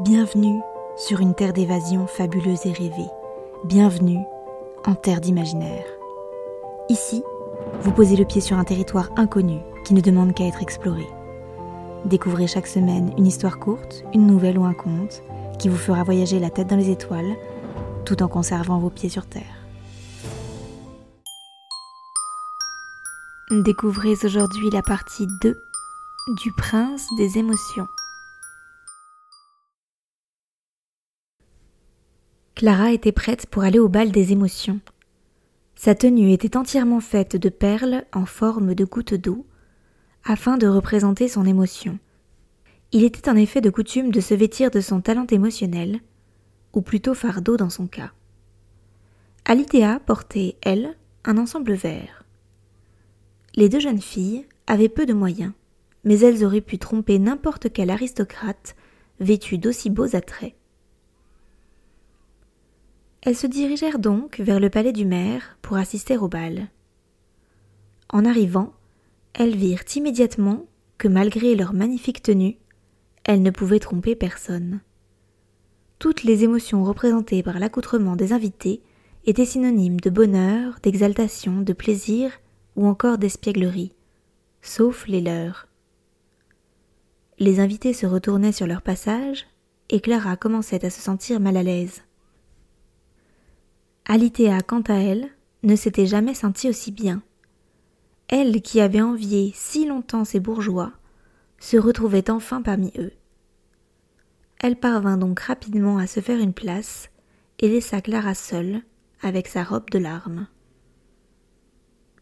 Bienvenue sur une terre d'évasion fabuleuse et rêvée. Bienvenue en terre d'imaginaire. Ici, vous posez le pied sur un territoire inconnu qui ne demande qu'à être exploré. Découvrez chaque semaine une histoire courte, une nouvelle ou un conte qui vous fera voyager la tête dans les étoiles tout en conservant vos pieds sur terre. Découvrez aujourd'hui la partie 2 du prince des émotions. Clara était prête pour aller au bal des émotions. Sa tenue était entièrement faite de perles en forme de gouttes d'eau, afin de représenter son émotion. Il était en effet de coutume de se vêtir de son talent émotionnel, ou plutôt fardeau dans son cas. Alitéa portait, elle, un ensemble vert. Les deux jeunes filles avaient peu de moyens, mais elles auraient pu tromper n'importe quel aristocrate vêtu d'aussi beaux attraits. Elles se dirigèrent donc vers le palais du maire pour assister au bal. En arrivant, elles virent immédiatement que malgré leur magnifique tenue, elles ne pouvaient tromper personne. Toutes les émotions représentées par l'accoutrement des invités étaient synonymes de bonheur, d'exaltation, de plaisir ou encore d'espièglerie, sauf les leurs. Les invités se retournaient sur leur passage, et Clara commençait à se sentir mal à l'aise. Alitéa, quant à elle, ne s'était jamais sentie aussi bien. Elle, qui avait envié si longtemps ces bourgeois, se retrouvait enfin parmi eux. Elle parvint donc rapidement à se faire une place et laissa Clara seule avec sa robe de larmes.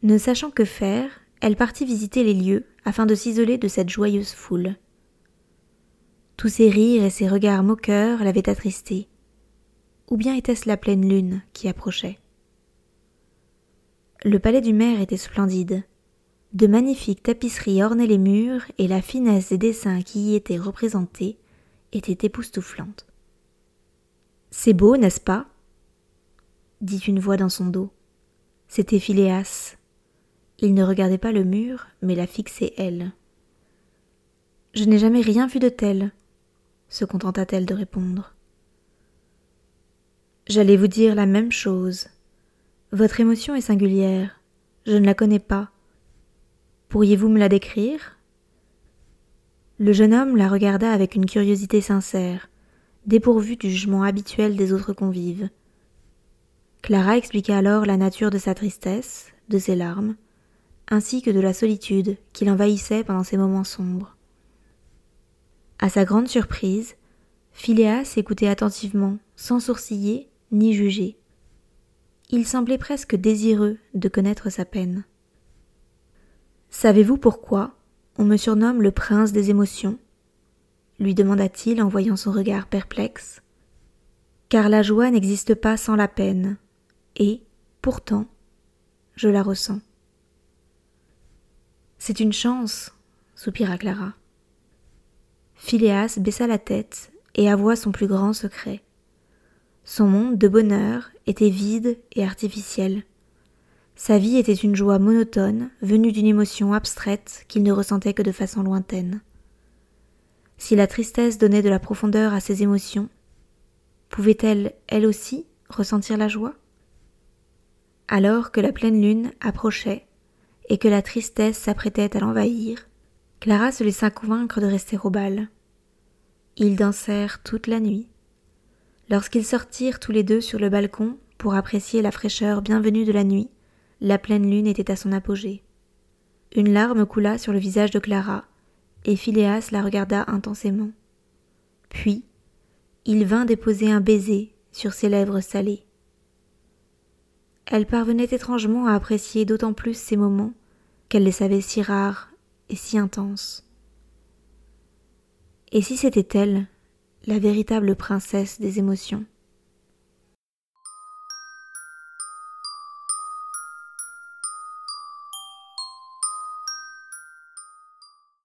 Ne sachant que faire, elle partit visiter les lieux afin de s'isoler de cette joyeuse foule. Tous ces rires et ces regards moqueurs l'avaient attristée, ou bien était-ce la pleine lune qui approchait? Le palais du maire était splendide. De magnifiques tapisseries ornaient les murs et la finesse des dessins qui y étaient représentés était époustouflante. C'est beau, n'est-ce pas? dit une voix dans son dos. C'était Phileas. Il ne regardait pas le mur, mais la fixait elle. Je n'ai jamais rien vu de tel, se contenta-t-elle de répondre. J'allais vous dire la même chose. Votre émotion est singulière. Je ne la connais pas. Pourriez-vous me la décrire? Le jeune homme la regarda avec une curiosité sincère, dépourvue du jugement habituel des autres convives. Clara expliqua alors la nature de sa tristesse, de ses larmes, ainsi que de la solitude qui l'envahissait pendant ces moments sombres. À sa grande surprise, Phileas écoutait attentivement, sans sourciller ni juger. Il semblait presque désireux de connaître sa peine. Savez-vous pourquoi on me surnomme le prince des émotions? lui demanda-t-il en voyant son regard perplexe. Car la joie n'existe pas sans la peine, et, pourtant, je la ressens. C'est une chance, soupira Clara. Phileas baissa la tête et avoua son plus grand secret. Son monde de bonheur était vide et artificiel. Sa vie était une joie monotone, venue d'une émotion abstraite qu'il ne ressentait que de façon lointaine. Si la tristesse donnait de la profondeur à ses émotions, pouvait-elle, elle aussi, ressentir la joie? Alors que la pleine lune approchait et que la tristesse s'apprêtait à l'envahir, Clara se laissa convaincre de rester au bal. Ils dansèrent toute la nuit, Lorsqu'ils sortirent tous les deux sur le balcon pour apprécier la fraîcheur bienvenue de la nuit, la pleine lune était à son apogée. Une larme coula sur le visage de Clara, et Phileas la regarda intensément. Puis, il vint déposer un baiser sur ses lèvres salées. Elle parvenait étrangement à apprécier d'autant plus ces moments qu'elle les savait si rares et si intenses. Et si c'était elle? La véritable princesse des émotions.